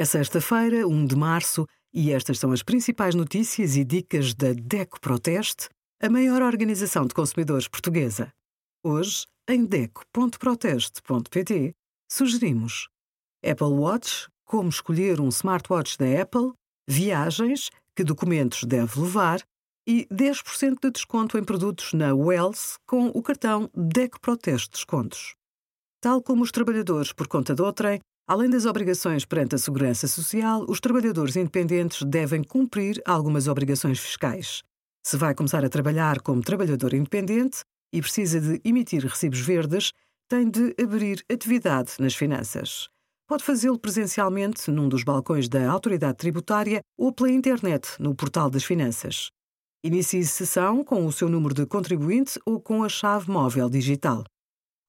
É sexta-feira, 1 de março, e estas são as principais notícias e dicas da DECO Proteste, a maior organização de consumidores portuguesa. Hoje, em DECO.proteste.pt, sugerimos Apple Watch, como escolher um smartwatch da Apple, viagens, que documentos deve levar e 10% de desconto em produtos na Wells com o cartão DECO Proteste Descontos. Tal como os trabalhadores por conta de outrem, Além das obrigações perante a Segurança Social, os trabalhadores independentes devem cumprir algumas obrigações fiscais. Se vai começar a trabalhar como trabalhador independente e precisa de emitir recibos verdes, tem de abrir atividade nas finanças. Pode fazê-lo presencialmente num dos balcões da autoridade tributária ou pela internet no portal das finanças. Inicie sessão com o seu número de contribuinte ou com a chave móvel digital.